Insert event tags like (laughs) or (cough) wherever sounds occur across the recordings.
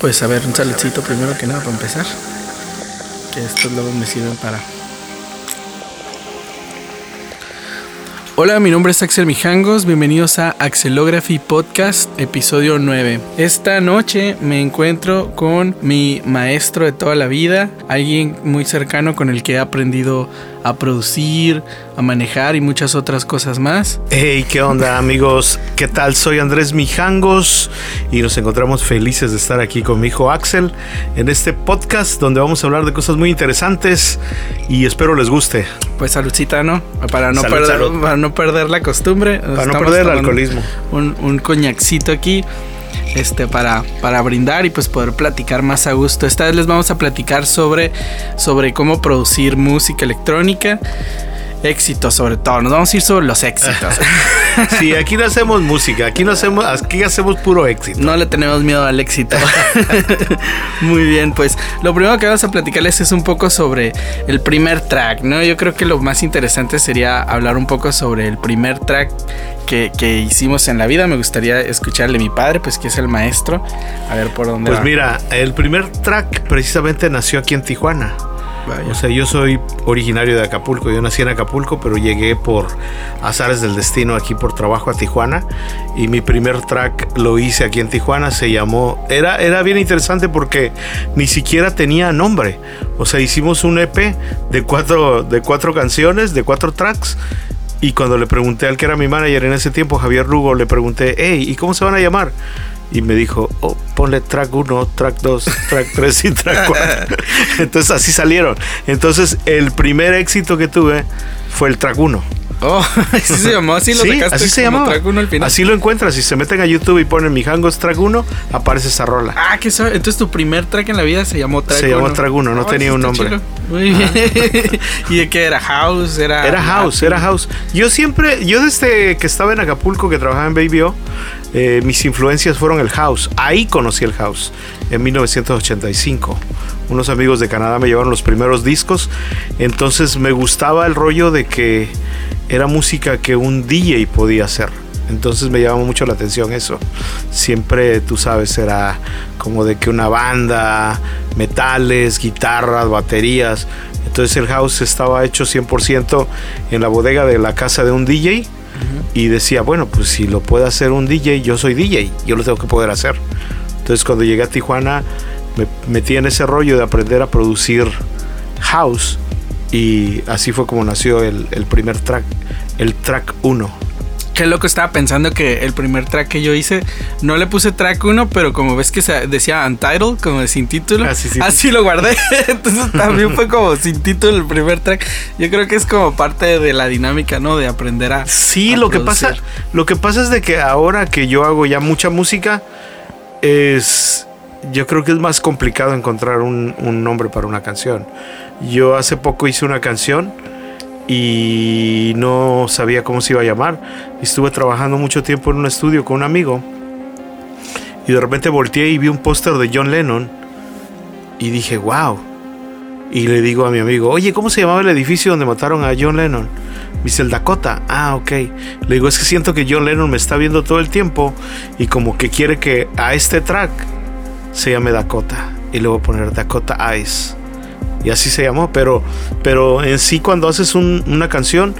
Pues a ver, un saludcito primero que nada para empezar. Que estos luego me sirven para Hola, mi nombre es Axel Mijangos, bienvenidos a Axelography Podcast, episodio 9. Esta noche me encuentro con mi maestro de toda la vida, alguien muy cercano con el que he aprendido a producir, a manejar y muchas otras cosas más. Hey, ¿qué onda (laughs) amigos? ¿Qué tal? Soy Andrés Mijangos y nos encontramos felices de estar aquí con mi hijo Axel en este podcast donde vamos a hablar de cosas muy interesantes y espero les guste. Pues saludcita, ¿no? Para no, perder, Para no perder la costumbre. Para no perder el alcoholismo. Un, un coñacito aquí este, para, para brindar y pues poder platicar más a gusto. Esta vez les vamos a platicar sobre, sobre cómo producir música electrónica éxitos sobre todo. Nos vamos a ir sobre los éxitos. (laughs) sí, aquí no hacemos música, aquí no hacemos, aquí hacemos puro éxito. No le tenemos miedo al éxito. (laughs) Muy bien, pues lo primero que vamos a platicarles es un poco sobre el primer track, ¿no? Yo creo que lo más interesante sería hablar un poco sobre el primer track que, que hicimos en la vida. Me gustaría escucharle a mi padre, pues que es el maestro. A ver por dónde. Pues mira, el primer track precisamente nació aquí en Tijuana. O sea, yo soy originario de Acapulco, yo nací en Acapulco, pero llegué por azares del destino aquí por trabajo a Tijuana y mi primer track lo hice aquí en Tijuana, se llamó, era, era bien interesante porque ni siquiera tenía nombre, o sea, hicimos un EP de cuatro, de cuatro canciones, de cuatro tracks y cuando le pregunté al que era mi manager en ese tiempo, Javier Lugo, le pregunté, hey, ¿y cómo se van a llamar? Y me dijo, oh, ponle track 1, track 2, track (laughs) 3 y track 4. (laughs) Entonces así salieron. Entonces el primer éxito que tuve fue el track 1. Oh, (laughs) así se llamó, así lo sí, Así se llamó. Así lo encuentras. Si se meten a YouTube y ponen mi Hangos Track 1, aparece esa rola. Ah, que entonces tu primer track en la vida se llamó Track 1. Se llamó Track 1, no oh, tenía un nombre. Muy bien. ¿Y de qué era? House, era. Era House, era House. Yo siempre, yo desde que estaba en Acapulco, que trabajaba en Baby O, eh, mis influencias fueron el House. Ahí conocí el House, en 1985 unos amigos de Canadá me llevaron los primeros discos, entonces me gustaba el rollo de que era música que un DJ podía hacer. Entonces me llamó mucho la atención eso. Siempre, tú sabes, era como de que una banda, metales, guitarras, baterías. Entonces el house estaba hecho 100% en la bodega de la casa de un DJ. Y decía, bueno, pues si lo puede hacer un DJ, yo soy DJ, yo lo tengo que poder hacer. Entonces cuando llegué a Tijuana me metí en ese rollo de aprender a producir house y así fue como nació el, primer track, el track 1. Qué loco estaba pensando que el primer track que yo hice, no le puse track 1, pero como ves que se decía Untitled, como sin título, ah, así lo guardé. (laughs) Entonces también fue como sin título el primer track. Yo creo que es como parte de la dinámica, ¿no? De aprender a. Sí, lo que pasa, lo que pasa es de que ahora que yo hago ya mucha música, es yo creo que es más complicado encontrar un, nombre para una canción. Yo hace poco hice una canción y no sabía cómo se iba a llamar. Estuve trabajando mucho tiempo en un estudio con un amigo y de repente volteé y vi un póster de John Lennon y dije, wow. Y le digo a mi amigo, oye, ¿cómo se llamaba el edificio donde mataron a John Lennon? Me dice el Dakota. Ah, ok. Le digo, es que siento que John Lennon me está viendo todo el tiempo y como que quiere que a este track se llame Dakota y le voy a poner Dakota Ice y así se llamó, pero, pero en sí cuando haces una canción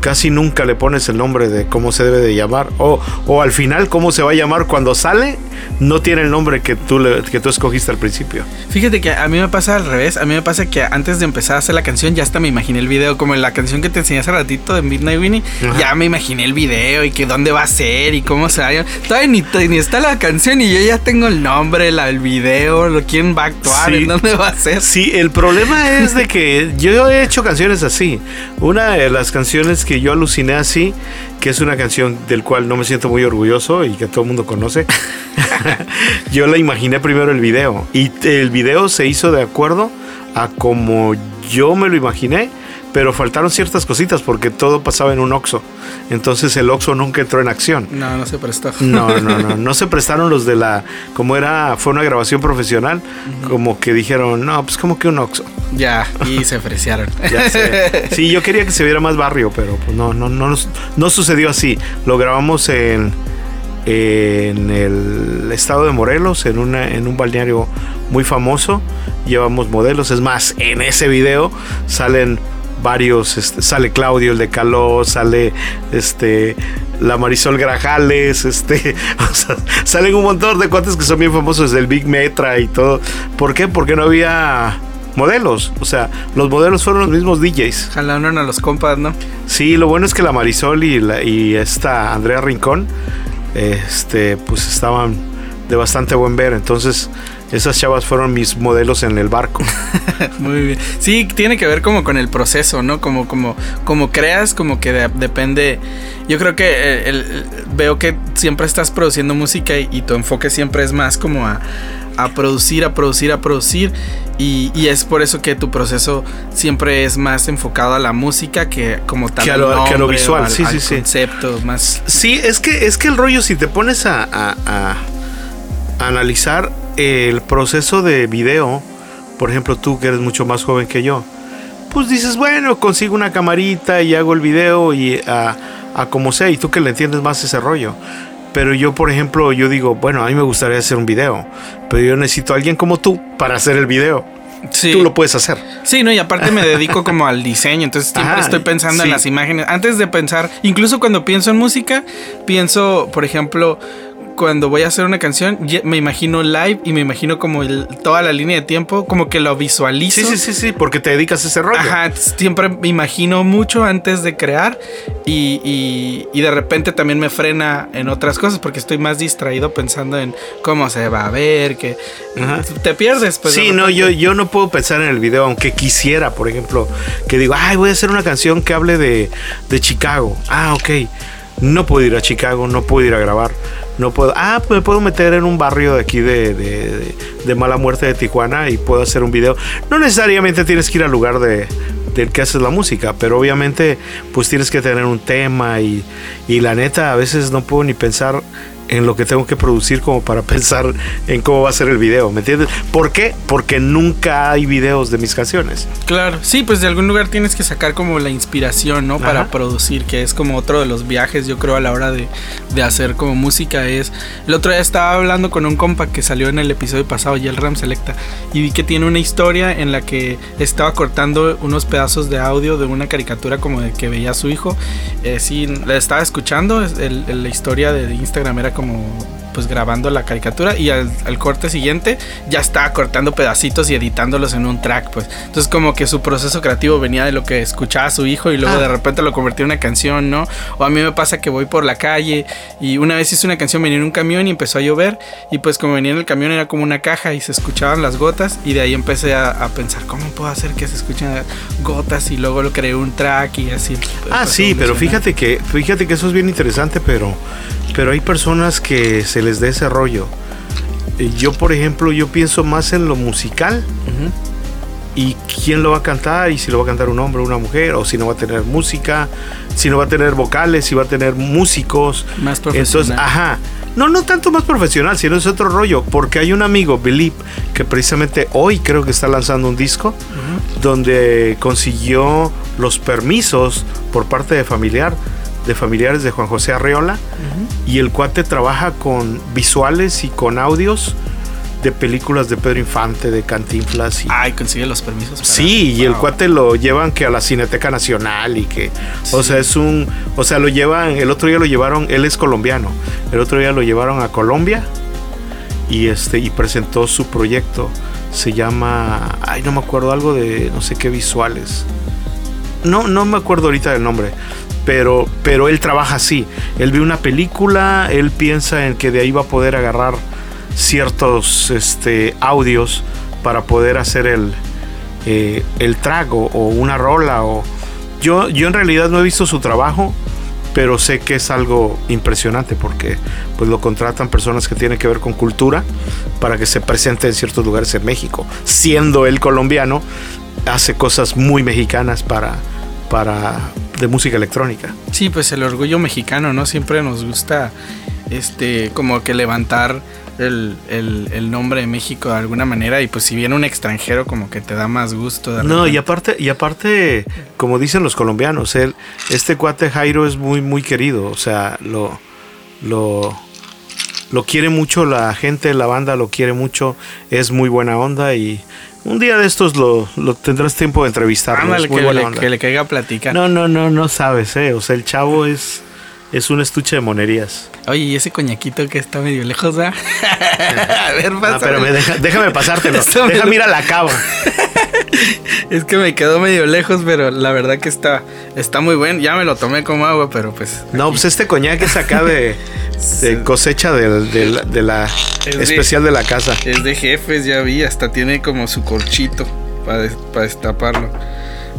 casi nunca le pones el nombre de cómo se debe de llamar o, o al final cómo se va a llamar cuando sale, no tiene el nombre que tú, le, que tú escogiste al principio. Fíjate que a mí me pasa al revés, a mí me pasa que antes de empezar a hacer la canción ya hasta me imaginé el video, como en la canción que te enseñé hace ratito de Midnight Winnie, ya me imaginé el video y que dónde va a ser y cómo se va a Todavía ni, ni está la canción y yo ya tengo el nombre, la, el video, lo quién va a actuar, en dónde va a ser. Sí, el problema es de que yo he hecho canciones así. Una de las canciones que yo aluciné así, que es una canción del cual no me siento muy orgulloso y que todo el mundo conoce, (laughs) yo la imaginé primero el video. Y el video se hizo de acuerdo a como yo me lo imaginé pero faltaron ciertas cositas porque todo pasaba en un Oxxo. Entonces el Oxxo nunca entró en acción. No, no se prestó. No, no, no, (laughs) no se prestaron los de la, como era, fue una grabación profesional, como que dijeron, no, pues como que un Oxxo. Ya, y se ofrecieron. (laughs) ya sé. Sí, yo quería que se viera más barrio, pero pues no, no, no, no sucedió así. Lo grabamos en en el estado de Morelos, en, una, en un balneario muy famoso. Llevamos modelos, es más, en ese video salen varios, este, sale Claudio el de Caló, sale este la Marisol Grajales, este, (laughs) salen un montón de cuates que son bien famosos del Big Metra y todo. ¿Por qué? Porque no había modelos, o sea, los modelos fueron los mismos DJs. Jalaron a los compas, ¿no? Sí, lo bueno es que la Marisol y, la, y esta Andrea Rincón, este, pues estaban de bastante buen ver, entonces esas chavas fueron mis modelos en el barco. (laughs) Muy bien. Sí, tiene que ver como con el proceso, ¿no? Como, como, como creas, como que depende. Yo creo que eh, veo que siempre estás produciendo música y, tu enfoque siempre es más como a, producir, a producir, a producir. Y, es por eso que tu proceso siempre es más enfocado a la música que como tal. Que a lo, visual, sí, sí, sí. Concepto, más. Sí, es que, es que el rollo, si te pones a, a analizar el proceso de video, por ejemplo tú que eres mucho más joven que yo, pues dices, bueno, consigo una camarita y hago el video y a, como sea, y tú que le entiendes más ese rollo. Pero yo, por ejemplo, yo digo, bueno, a mí me gustaría hacer un video, pero yo necesito a alguien como tú para hacer el video. Sí. Tú lo puedes hacer. Sí, no, y aparte me dedico como al diseño, entonces siempre estoy pensando en las imágenes. Antes de pensar, incluso cuando pienso en música, pienso, por ejemplo, cuando voy a hacer una canción, me imagino live y me imagino como el, toda la línea de tiempo, como que lo visualizo. Sí, sí, sí, sí, porque te dedicas a ese rollo. Ajá, siempre me imagino mucho antes de crear y, y, de repente también me frena en otras cosas porque estoy más distraído pensando en cómo se va a ver, que te pierdes. Pues, sí, no, yo, yo no puedo pensar en el video, aunque quisiera, por ejemplo, que digo, ay, voy a hacer una canción que hable de, de Chicago. Ah, ok. No puedo ir a Chicago, no puedo ir a grabar no puedo, ah, me puedo meter en un barrio de aquí de, de, mala muerte de Tijuana y puedo hacer un video. No necesariamente tienes que ir al lugar de, del que haces la música, pero obviamente pues tienes que tener un tema y, y la neta a veces no puedo ni pensar en lo que tengo que producir como para (laughs) pensar en cómo va a ser el video, ¿me entiendes? ¿Por qué? Porque nunca hay videos de mis canciones. Claro, sí, pues de algún lugar tienes que sacar como la inspiración, ¿no? Para producir, que es como otro de los viajes, yo creo, a la hora de, de, hacer como música. Es. El otro día estaba hablando con un compa que salió en el episodio pasado, y el Ram Selecta, y vi que tiene una historia en la que estaba cortando unos pedazos de audio de una caricatura como de que veía a su hijo. Eh, sí, la estaba escuchando, el, la historia de Instagram era como pues grabando la caricatura y al, corte siguiente ya estaba cortando pedacitos y editándolos en un track, pues. Entonces como que su proceso creativo venía de lo que escuchaba su hijo y luego ah. de repente lo convirtió en una canción, ¿no? O a mí me pasa que voy por la calle y una vez hice una canción, venía en un camión y empezó a llover y pues como venía en el camión era como una caja y se escuchaban las gotas y de ahí empecé a, pensar, ¿cómo puedo hacer que se escuchen gotas? Y luego lo creé un track y así. Pues, ah, sí, pero fíjate que, fíjate que eso es bien interesante, pero pero hay personas que se les da ese rollo. Yo, por ejemplo, yo pienso más en lo musical. Y quién lo va a cantar, y si lo va a cantar un hombre o una mujer, o si no va a tener música, si no va a tener vocales, si va a tener músicos. Más profesional. Entonces, ajá. No, no tanto más profesional, sino es otro rollo. Porque hay un amigo, Bilip, que precisamente hoy creo que está lanzando un disco donde consiguió los permisos por parte de familiar de familiares de Juan José Arreola y el cuate trabaja con visuales y con audios de películas de Pedro Infante, de Cantinflas. Y, Ay, consigue los permisos. sí, y el cuate lo llevan que a la Cineteca Nacional y que, o sea, es un, o sea, lo llevan, el otro día lo llevaron, él es colombiano, el otro día lo llevaron a Colombia y este, y presentó su proyecto. Se llama, ay, no me acuerdo, algo de no sé qué visuales. No, no me acuerdo ahorita del nombre, pero, pero él trabaja así. Él ve una película, él piensa en que de ahí va a poder agarrar ciertos este, audios para poder hacer el, eh, el trago o una rola. O... Yo, yo en realidad no he visto su trabajo, pero sé que es algo impresionante porque pues lo contratan personas que tienen que ver con cultura para que se presente en ciertos lugares en México. Siendo él colombiano, hace cosas muy mexicanas para, para de música electrónica. Sí, pues el orgullo mexicano, ¿no? Siempre nos gusta este como que levantar el, nombre de México de alguna manera y pues si viene un extranjero como que te da más gusto. no, y aparte, y aparte, como dicen los colombianos, él, este cuate Jairo es muy, muy querido, o sea, lo, lo, lo quiere mucho la gente, la banda lo quiere mucho, es muy buena onda y un día de estos lo, lo tendrás tiempo de entrevistarlo. Ándale, que, le, que le caiga a platicar. No, no, no, no sabes, eh. O sea, el chavo es, es un estuche de monerías. Oye, ¿y ese coñaquito que está medio lejos, ¿ah? (laughs) a ver, Ah, pásame. pero me deja- déjame pasártelo. (laughs) Déjame ir a la cava. (laughs) Es que me quedó medio lejos, pero la verdad que está, está muy bueno. Ya me lo tomé como agua, pero pues. No, pues este coñac es acá de, (laughs) de cosecha de, la Es especial de la casa. Es de jefes, ya vi. Hasta tiene como su corchito para, para destaparlo.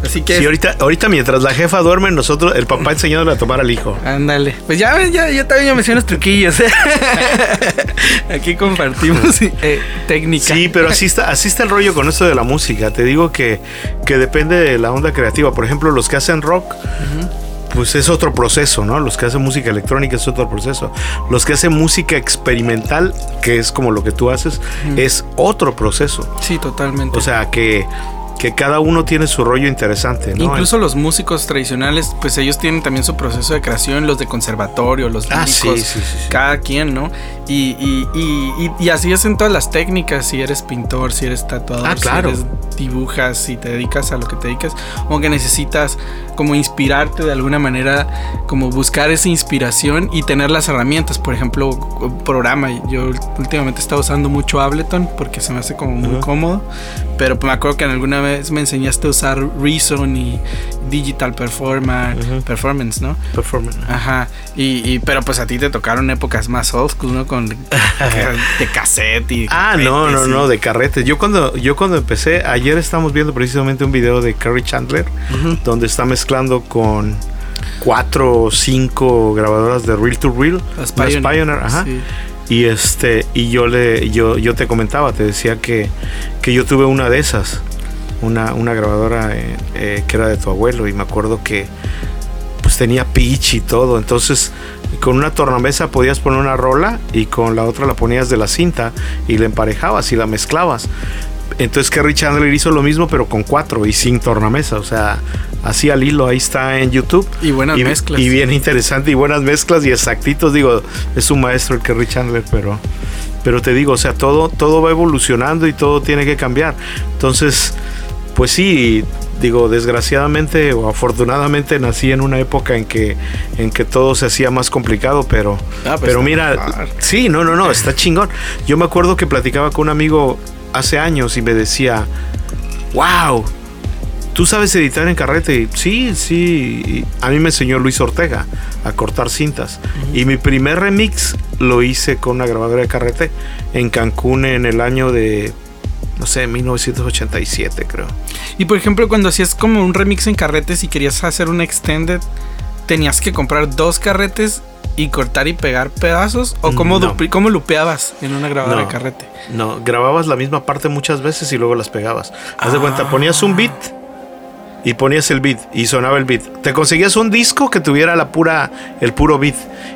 Así que. Sí, ahorita, ahorita mientras la jefa duerme, nosotros, el papá enseñándole a tomar al hijo. Ándale. Pues ya ven, ya, ya también yo me sé unos truquillos. ¿eh? (laughs) Aquí compartimos eh, técnica. Sí, pero así está, así está el rollo con esto de la música. Te digo que, que depende de la onda creativa. Por ejemplo, los que hacen rock, pues es otro proceso, ¿no? Los que hacen música electrónica es otro proceso. Los que hacen música experimental, que es como lo que tú haces, es otro proceso. Sí, totalmente. O sea, que, que cada uno tiene su rollo interesante, ¿no? Incluso los músicos tradicionales, pues ellos tienen también su proceso de creación, los de conservatorio, los Ah, líricos, sí, sí, sí, cada quien, ¿no? Y, y, y, y, así es en todas las técnicas, si eres pintor, si eres tatuador, Ah, claro. si eres dibujas, si te dedicas a lo que te dedicas, o que necesitas como inspirarte de alguna manera, como buscar esa inspiración y tener las herramientas, por ejemplo, programa. Yo últimamente he estado usando mucho Ableton porque se me hace como muy Ajá. cómodo, pero me acuerdo que en alguna vez me enseñaste a usar Reason y Digital Performance. Performance, ¿no? Performance. Ajá, y, y- pero pues a ti te tocaron épocas más old school, ¿no? Con (laughs) de cassette y Ah, no, no, no, de carretes. Yo cuando, yo cuando empecé, ayer estamos viendo precisamente un video de Kerry Chandler, donde está mezclando con cuatro o cinco grabadoras de Reel to Reel, Las las Pioneer. Pioneer, ajá. Sí. Y este, y yo le, yo, yo te comentaba, te decía que, que yo tuve una de esas, una, una grabadora eh, eh, que era de tu abuelo, y me acuerdo que pues tenía pitch y todo. Entonces, con una tornamesa podías poner una rola y con la otra la ponías de la cinta y la emparejabas y la mezclabas. Entonces Kerry Chandler hizo lo mismo pero con cuatro y sin tornamesa, o sea, así al hilo, ahí está en YouTube. Y buenas y, mezclas. Y bien interesante y buenas mezclas y exactitos, digo, es un maestro el Kerry Chandler, pero, pero te digo, o sea, todo, todo va evolucionando y todo tiene que cambiar. Entonces, pues sí, digo, desgraciadamente o afortunadamente nací en una época en que, en que todo se hacía más complicado, pero, Ah, pues pero mira, sí, no, no, no, está chingón. Yo me acuerdo que platicaba con un amigo hace años y me decía, wow, ¿tú sabes editar en carrete? Sí, sí, a mí me enseñó Luis Ortega a cortar cintas. Y mi primer remix lo hice con una grabadora de carrete en Cancún en el año de, no sé, 1987 creo. Y por ejemplo, cuando hacías como un remix en carretes y querías hacer un extended, tenías que comprar dos carretes y cortar y pegar pedazos o cómo, No. cómo lupeabas en una grabadora No. de carrete. No, grababas la misma parte muchas veces y luego las pegabas. Haz de Ah. cuenta, ponías un beat y ponías el beat y sonaba el beat. Te conseguías un disco que tuviera la pura, el puro beat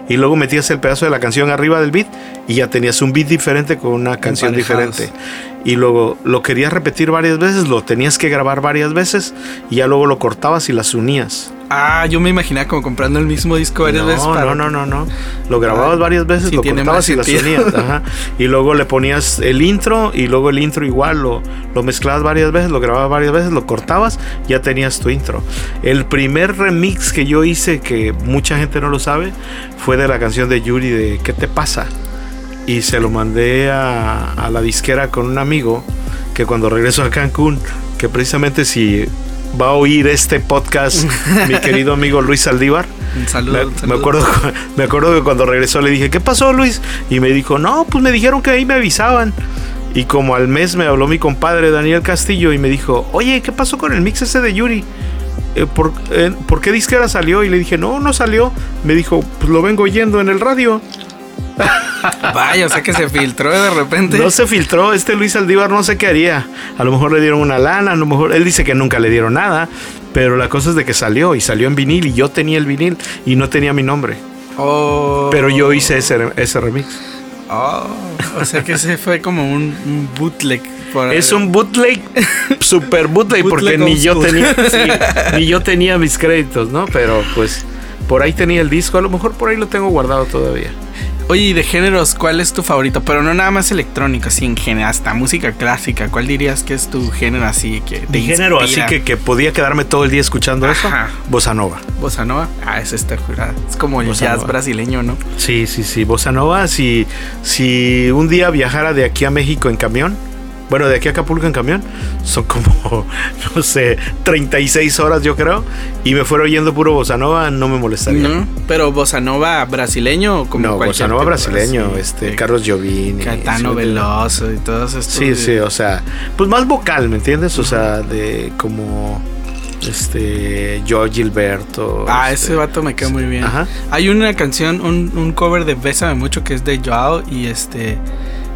y luego metías el pedazo de la canción arriba del beat y ya tenías un beat diferente con una canción Emparejados. diferente. Y luego lo querías repetir varias veces, lo tenías que grabar varias veces y ya luego lo cortabas y las unías. Ah, yo me imaginaba como comprando el mismo disco varias no, veces. para- no, no, no, no. Lo grababas Ah, varias veces, sí lo cortabas y las unías. (laughs) ajá. Y luego le ponías el intro y luego el intro igual lo, lo mezclabas varias veces, lo grababas varias veces, lo cortabas, ya tenías tu intro. El primer remix que yo hice, que mucha gente no lo sabe, fue de la canción de Yuri de ¿Qué te pasa? Y se lo mandé a, a la disquera con un amigo que cuando regreso a Cancún, que precisamente si va a oír este podcast, (laughs) mi querido amigo Luis saludo, me, me acuerdo, me acuerdo que cuando regresó le dije, ¿qué pasó Luis? Y me dijo, no, pues me dijeron que ahí me avisaban. Y como al mes me habló mi compadre Daniel Castillo y me dijo, oye, ¿qué pasó con el mix ese de Yuri? Eh, ¿por, eh, ¿Por qué disquera salió? Y le dije, no, no salió. Me dijo, pues lo vengo oyendo en el radio. (laughs) Vaya, o sea que se filtró de repente. No se filtró, este Luis Aldívar no sé qué haría. A lo mejor le dieron una lana, a lo mejor él dice que nunca le dieron nada. Pero la cosa es de que salió y salió en vinil y yo tenía el vinil y no tenía mi nombre. Oh. Pero yo hice ese, ese remix. Oh, o sea que ese fue como un, un bootleg. por- Es un bootleg, (laughs) super bootleg, porque Bootleg ni old yo tenía, (laughs) sí, ni yo tenía mis créditos, ¿no? Pero pues por ahí tenía el disco, a lo mejor por ahí lo tengo guardado todavía. Oye, y de géneros, ¿cuál es tu favorito? Pero no nada más electrónico, así en general, hasta música clásica. ¿Cuál dirías que es tu género así que te Mi género así que, que podía quedarme todo el día escuchando eso. Ajá. Bossa Nova. Bossa Nova. Ah, esa está jurada. Es como el Bossa jazz Nova. brasileño, ¿no? Sí, sí, sí. Bossa Nova, si, si un día viajara de aquí a México en camión, bueno, de aquí a Acapulco en camión, son como, (laughs) no sé, 36 horas yo creo, y me fuera oyendo puro Bossa Nova, no me molestaría. No, pero Bossa Nova brasileño o como no, Bossa Nova brasileño, este, Carlos Giovini. Caetano sí, Veloso y todos estos. Sí, sí, o sea, pues más vocal, ¿me entiendes? O sea, de como, este, Joe Gilberto. Ah, este, ese vato me queda muy bien. Ajá. Hay una canción, un, un cover de Bésame Mucho que es de Joao y este.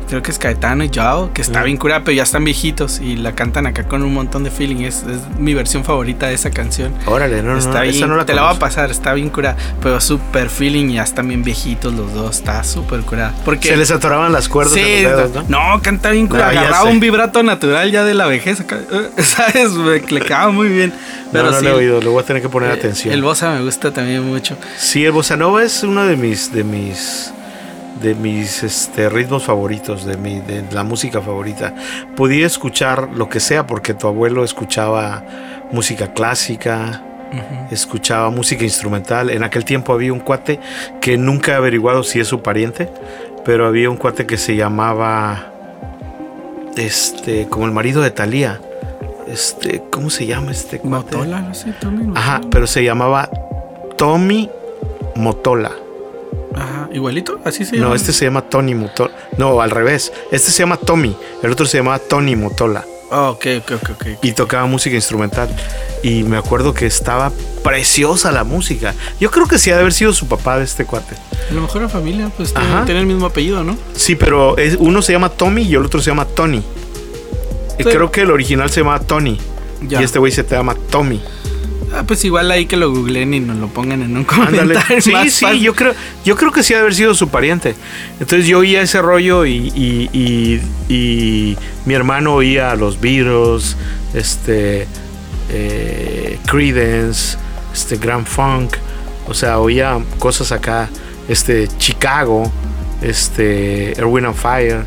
Creo que es Caetano y Joao, que está bien curada, pero ya están viejitos y la cantan acá con un montón de feeling. Es, es mi versión favorita de esa canción. Órale, no, está no, bien, esa no la te la voy a pasar, está bien curada, pero súper feeling y ya están bien viejitos los dos, está súper curada. Porque Se les atoraban las cuerdas Sí, en los dedos, ¿no? no, canta bien curada, No, ya agarraba sé. un vibrato natural ya de la vejez acá, (laughs) ¿sabes? Me- Le quedaba muy bien. Pero no, no sí, lo he oído, le voy a tener que poner eh, atención. El bossa me gusta también mucho. Sí, el bossa nova es uno de mis de mis de mis este, ritmos favoritos, de mi de la música favorita. Podía escuchar lo que sea porque tu abuelo escuchaba música clásica, escuchaba música instrumental. En aquel tiempo había un cuate que nunca he averiguado si es su pariente, pero había un cuate que se llamaba este como el marido de Thalía. Este, ¿cómo se llama este cuate? Motola, no sé, Tommy Ajá, Motola. pero se llamaba Tommy Motola. Igualito, así se llama. No, este se llama Tony Motola. No, al revés. Este se llama Tommy. El otro se llamaba Tony Motola. Oh, ok, ok, ok, ok. Y tocaba música instrumental. Y me acuerdo que estaba preciosa la música. Yo creo que sí ha de haber sido su papá de este cuate. A lo mejor la familia, pues tiene, el mismo apellido, ¿no? Sí, pero es- uno se llama Tommy y el otro se llama Tony. Sí. Creo que el original se llama Tony. Ya. Y este güey se te llama Tommy. Ah, pues igual ahí que lo googleen y nos lo pongan en un comentario. Sí, más sí, fácil. yo creo, yo creo que sí ha de haber sido su pariente. Entonces yo oía ese rollo y, y- y- y mi hermano oía a los Beatles, este, eh, Creedence, este, Grand Funk, o sea, oía cosas acá, este, Chicago, este, Erwin and Fire,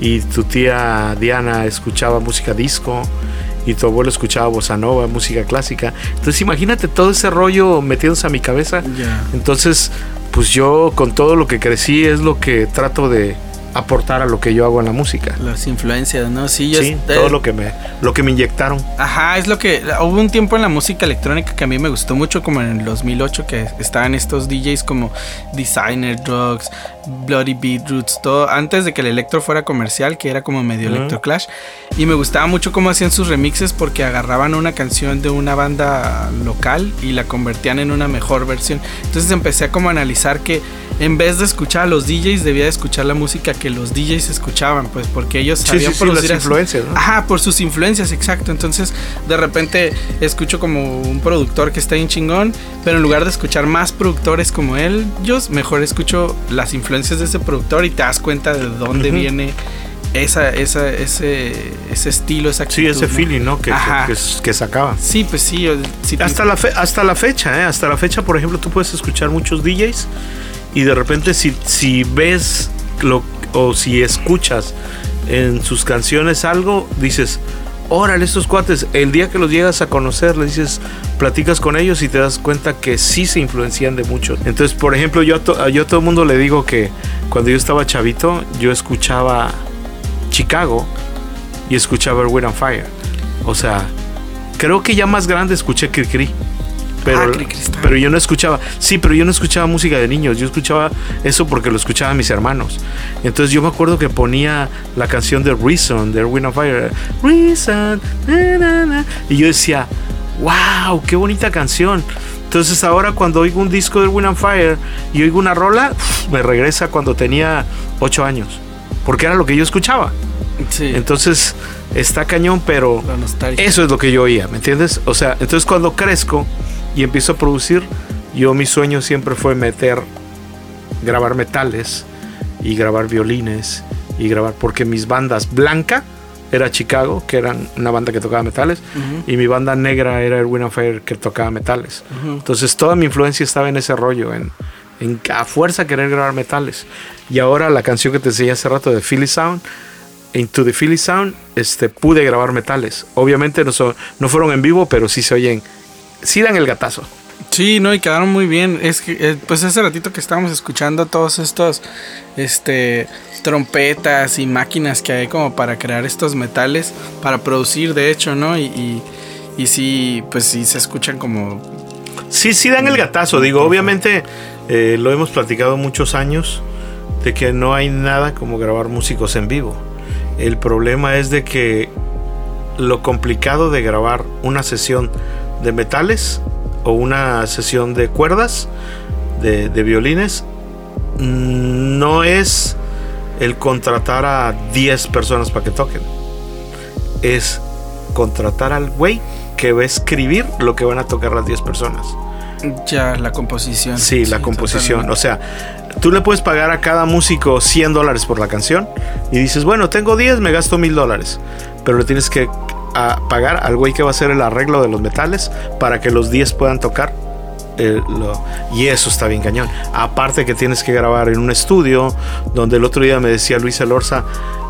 y tu tía Diana escuchaba música disco. Y tu abuelo escuchaba bossa nova, música clásica. Entonces imagínate todo ese rollo metiéndose a mi cabeza. Entonces, pues yo con todo lo que crecí es lo que trato de aportar a lo que yo hago en la música. Las influencias, ¿no? Sí, yo Sí, todo lo que me lo que me inyectaron. Ajá, es lo que. Hubo un tiempo en la música electrónica que a mí me gustó mucho, como en el 2008, que estaban estos DJs como Designer Drugs, Bloody Beetroots, todo. Antes de que el electro fuera comercial, que era como medio Ujú. electro clash. Y me gustaba mucho cómo hacían sus remixes porque agarraban una canción de una banda local y la convertían en una mejor versión. Entonces empecé a como analizar que en vez de escuchar a los DJs, debía de escuchar la música que los DJs escuchaban, pues porque ellos Sí, sabían sí, sí, las influencias, ¿no? Ajá, por sus influencias, exacto. Entonces, de repente escucho como un productor que está bien chingón, pero en lugar de escuchar más productores como él, yo mejor escucho las influencias de ese productor y te das cuenta de dónde Ujú. viene esa, esa, ese, ese estilo, esa Sí, actitud, ese ¿no? feeling, ¿no? Que, que, que, que sacaba. Sí, pues sí. sí, Hasta la, fe- hasta la fecha, ¿eh? Hasta la fecha, por ejemplo, tú puedes escuchar muchos DJs y de repente si, si ves lo, o si escuchas en sus canciones algo, dices, órale, estos cuates, el día que los llegas a conocer, le dices, platicas con ellos y te das cuenta que sí se influencian de mucho. Entonces, por ejemplo, yo a, to- yo a todo el mundo le digo que cuando yo estaba chavito, yo escuchaba Chicago y escuchaba Erwin and Fire. O sea, creo que ya más grande escuché Cricri. Pero, pero yo no escuchaba, sí, pero yo no escuchaba música de niños, yo escuchaba eso porque lo escuchaban mis hermanos. Entonces yo me acuerdo que ponía la canción de Reason, de Erwin and Fire, Reason, na, na, na, y yo decía, wow, qué bonita canción. Entonces ahora cuando oigo un disco de Erwin and Fire y oigo una rola, me regresa cuando tenía 8 años, porque era lo que yo escuchaba. sí, Entonces está cañón, pero eso es lo que yo oía, ¿me entiendes? O sea, entonces cuando crezco y empiezo a producir, yo mi sueño siempre fue meter, grabar metales y grabar violines y grabar, porque mis bandas blanca era Chicago, que eran una banda que tocaba metales, y mi banda negra era Erwin Fire, que tocaba metales. ujú. Entonces toda mi influencia estaba en ese rollo, en, en, a fuerza querer grabar metales. Y ahora la canción que te enseñé hace rato de Philly Sound, Into the Philly Sound, este, pude grabar metales. Obviamente no, son, no fueron en vivo, pero sí se oyen, sí dan el gatazo. Sí, no, y quedaron muy bien. Es que, eh, pues hace ratito que estábamos escuchando todos estos, este, trompetas y máquinas que hay como para crear estos metales, para producir, de hecho, ¿no? Y, y, y sí, pues sí se escuchan como... Sí, sí dan el gatazo. Digo, obviamente eh, lo hemos platicado muchos años de que no hay nada como grabar músicos en vivo. El problema es de que lo complicado de grabar una sesión de metales o una sesión de cuerdas, de, de violines, mm, no es el contratar a 10 personas para que toquen. Es contratar al güey que va a escribir lo que van a tocar las 10 personas. Ya, la composición. Sí, la composición. O sea, tú le puedes pagar a cada músico 100 dólares por la canción y dices, bueno, tengo 10, me gasto 1000 dólares. Pero le tienes que a pagar al güey que va a hacer el arreglo de los metales para que los 10 puedan tocar. eh, lo- y eso está bien cañón. Aparte que tienes que grabar en un estudio, donde el otro día me decía Luis Elorza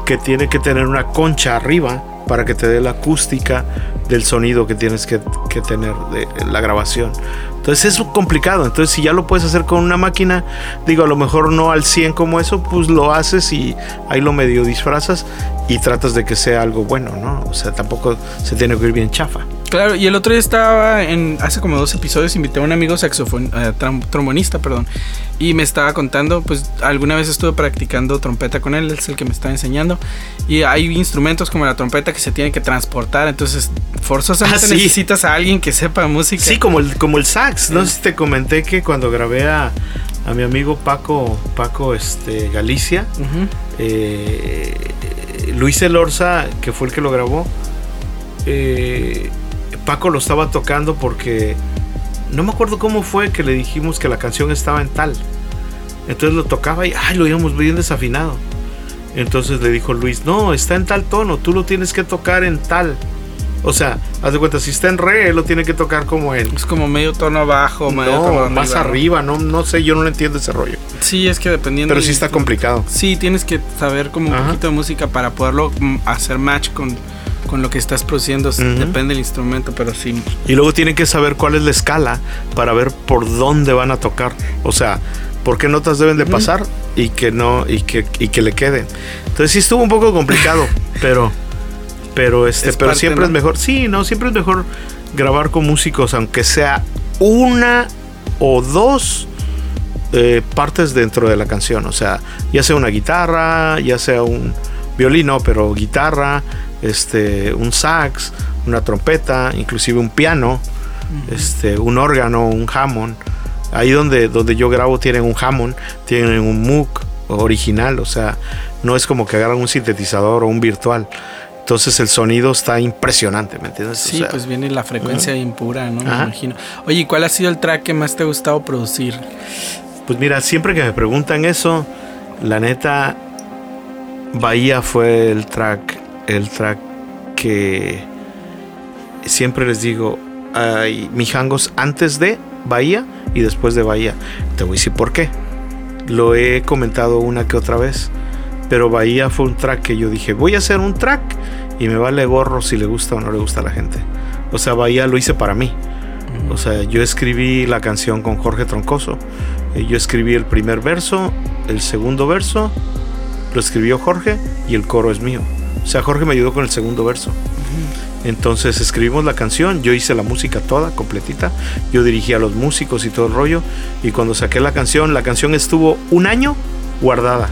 que tiene que tener una concha arriba para que te dé la acústica del sonido que tienes que, tener de la grabación. Entonces es complicado. Entonces si ya lo puedes hacer con una máquina, digo, a lo mejor no al 100 como eso, pues lo haces y ahí lo medio disfrazas y tratas de que sea algo bueno, ¿no? O sea, tampoco se tiene que ir bien chafa. Claro, y el otro día estaba en. Hace como dos episodios invité a un amigo saxofon, eh, trom- trombonista, perdón. Y me estaba contando, pues alguna vez estuve practicando trompeta con él, es el que me estaba enseñando. Y hay instrumentos como la trompeta que se tienen que transportar, entonces forzosamente Ah, sí. necesitas a alguien que sepa música. Sí, como el, como el sax. No sé si te comenté que cuando grabé a, a mi amigo Paco, Paco este, Galicia, Ujú. eh, Luis Elorza, que fue el que lo grabó, eh, Paco lo estaba tocando porque no me acuerdo cómo fue que le dijimos que la canción estaba en tal. Entonces lo tocaba y ay, lo íbamos bien desafinado. Entonces le dijo Luis, no, está en tal tono, tú lo tienes que tocar en tal. O sea, haz de cuenta, si está en re, él lo tiene que tocar como en... Es como medio tono abajo, medio tono No, más arriba, no, no sé, yo no lo entiendo ese rollo. Sí, es que dependiendo. Pero sí está complicado. Sí, tienes que saber como un Ajá. poquito de música para poderlo mm, hacer match con, con lo que estás produciendo. Ujú. Depende del instrumento, pero sí. Y luego tienen que saber cuál es la escala para ver por dónde van a tocar. O sea, por qué notas deben de pasar y que no, y que, y que le queden. Entonces sí estuvo un poco complicado, (laughs) pero, pero este, Es pero parte, siempre ¿no? es mejor. Sí, no, siempre es mejor grabar con músicos, aunque sea una o dos eh, partes dentro de la canción. O sea, ya sea una guitarra, ya sea un violín, no, pero guitarra, este, un sax, una trompeta, inclusive un piano, este, un órgano, un Hammond. Ahí donde, donde yo grabo tienen un Hammond, tienen un Moog original, o sea, no es como que agarran un sintetizador o un virtual. Entonces el sonido está impresionante, ¿me entiendes? O Sí, sea, pues viene la frecuencia impura, ¿no? Me Ajá. imagino. Oye, ¿y cuál ha sido el track que más te ha gustado producir? Pues mira, siempre que me preguntan eso, la neta, Bahía fue el track, el track que siempre les digo, hay mijangos antes de Bahía y después de Bahía. Te voy a decir por qué. Lo he comentado una que otra vez, pero Bahía fue un track que yo dije, voy a hacer un track y me vale gorro si le gusta o no le gusta a la gente. O sea, Bahía lo hice para mí. O sea, yo escribí la canción con Jorge Troncoso. Eh, Yo escribí el primer verso, el segundo verso, lo escribió Jorge y el coro es mío. O sea, Jorge me ayudó con el segundo verso. Entonces escribimos la canción, yo hice la música toda, completita, yo dirigí a los músicos y todo el rollo, y cuando saqué la canción, la canción estuvo un año guardada.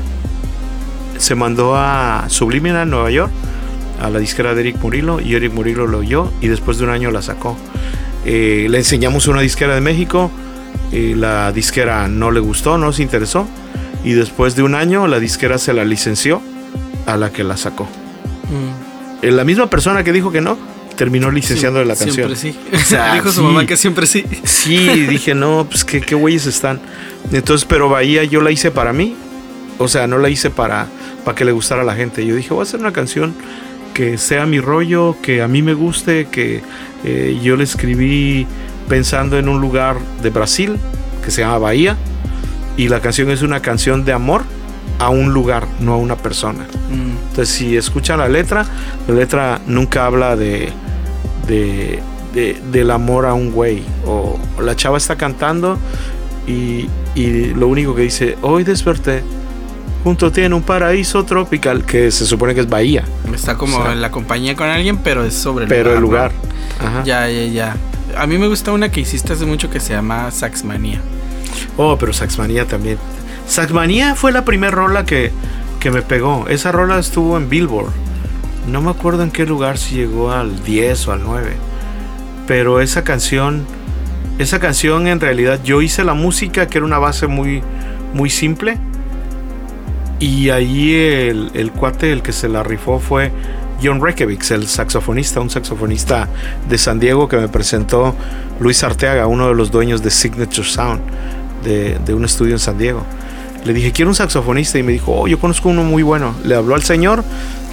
Se mandó a Subliminal, Nueva York, a la disquera de Eric Murillo, y Eric Murillo lo oyó, y después de un año la sacó. Eh, le enseñamos una disquera de México, y la disquera no le gustó, no se interesó, y después de un año la disquera se la licenció a la que la sacó. Mm. Eh, La misma persona que dijo que no, terminó licenciando la canción. Siempre sí. O sea, (laughs) Dijo su sí. mamá que siempre sí. Sí, dije, no, pues qué, qué güeyes están. Entonces, pero Bahía yo la hice para mí. O sea, no la hice para, para que le gustara a la gente. Yo dije, voy a hacer una canción que sea mi rollo, que a mí me guste, que eh, yo la escribí pensando en un lugar de Brasil que se llama Bahía. y la canción es una canción de amor a un lugar, no a una persona. Mm. Entonces, si escuchan la letra, la letra nunca habla de, de, de- del amor a un güey. O, o la chava está cantando y, y lo único que dice, hoy desperté, junto tiene un paraíso tropical, que se supone que es Bahía, Está como O sea, en la compañía con alguien, pero es sobre el pero lugar. el ¿no? lugar. Ajá. Ya, ya, ya. A mí me gusta una que hiciste hace mucho que se llama Saxmanía. Oh, pero Saxmanía también. Saxmanía fue la primera rola que, que me pegó. Esa rola estuvo en Billboard. No me acuerdo en qué lugar si llegó al 10 o al 9. Pero esa canción, esa canción en realidad yo hice la música que era una base muy, muy simple. Y ahí el, el cuate, el que se la rifó fue John Rekevics, el saxofonista, un saxofonista de San Diego que me presentó Luis Arteaga, uno de los dueños de Signature Sound, de, de un estudio en San Diego. Le dije, quiero un saxofonista y me dijo, oh, yo conozco uno muy bueno. Le habló al señor,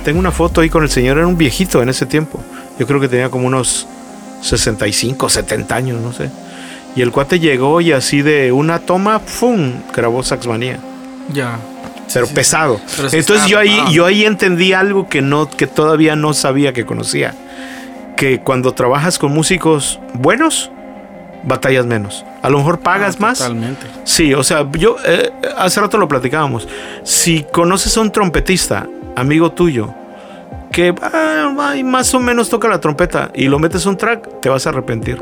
tengo una foto ahí con el señor, era un viejito en ese tiempo. Yo creo que tenía como unos 65, 70 años, no sé. Y el cuate llegó y así de una toma, ¡fum! grabó Saxmanía Ya. pero sí, pesado. Sí Entonces yo ahí, yo ahí entendí algo que no, que todavía no sabía que conocía. Que cuando trabajas con músicos buenos, batallas menos. A lo mejor pagas Ah, más. Totalmente. Sí, o sea, yo eh, hace rato lo platicábamos. Si conoces a un trompetista, amigo tuyo, que ah, más o menos toca la trompeta y lo metes a un track, te vas a arrepentir.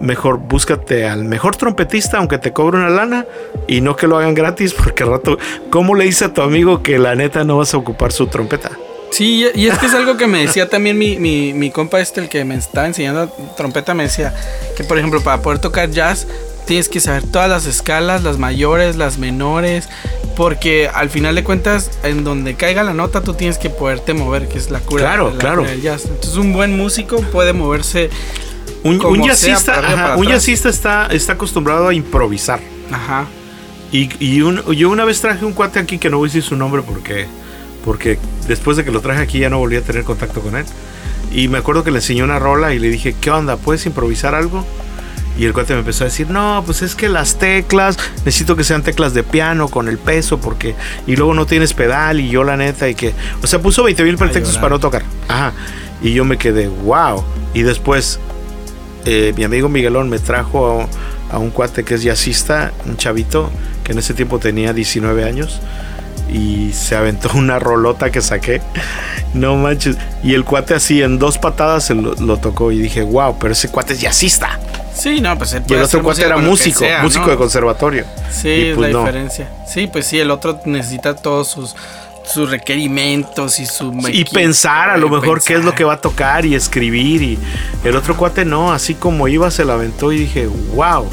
Mejor búscate al mejor trompetista, aunque te cobre una lana, y no que lo hagan gratis, porque al rato, ¿cómo le dice a tu amigo que la neta no vas a ocupar su trompeta? Sí, y es que es algo que me decía también mi, mi, mi compa este, el que me estaba enseñando trompeta, me decía que, por ejemplo, para poder tocar jazz, tienes que saber todas las escalas, las mayores, las menores, porque al final de cuentas, en donde caiga la nota, tú tienes que poderte mover, que es la cura, Claro, la claro. cura del jazz. Entonces, un buen músico puede moverse, Un, un jazzista, ajá, un jazzista está, está acostumbrado a improvisar. ajá, Y, y un- yo una vez traje un cuate aquí que no voy a decir su nombre porque, porque después de que lo traje aquí ya no volví a tener contacto con él. Y me acuerdo que le enseñé una rola y le dije, ¿qué onda? ¿Puedes improvisar algo? Y el cuate me empezó a decir, no, pues es que las teclas, necesito que sean teclas de piano con el peso, porque. Y luego no tienes pedal, y yo la neta, y que. O sea, puso 20 mil pretextos para no tocar. Ajá. Y yo me quedé, wow. Y después, eh, mi amigo Miguelón me trajo a, a un cuate que es jazzista, un chavito, que en ese tiempo tenía 19 años. Y se aventó (laughs) una rolota que saqué. No manches. Y el cuate así en dos patadas se lo, lo tocó. Y dije, wow, pero ese cuate es jazzista. sí, no, pues él Y el otro cuate era músico, sea, músico ¿no? de conservatorio. Sí, Y es pues la no. diferencia. Sí, pues sí, el otro necesita todos sus, sus requerimientos y su... Y pensar a lo mejor qué es lo que va a tocar y escribir. Y el otro cuate no, así como iba, se la aventó y dije, wow.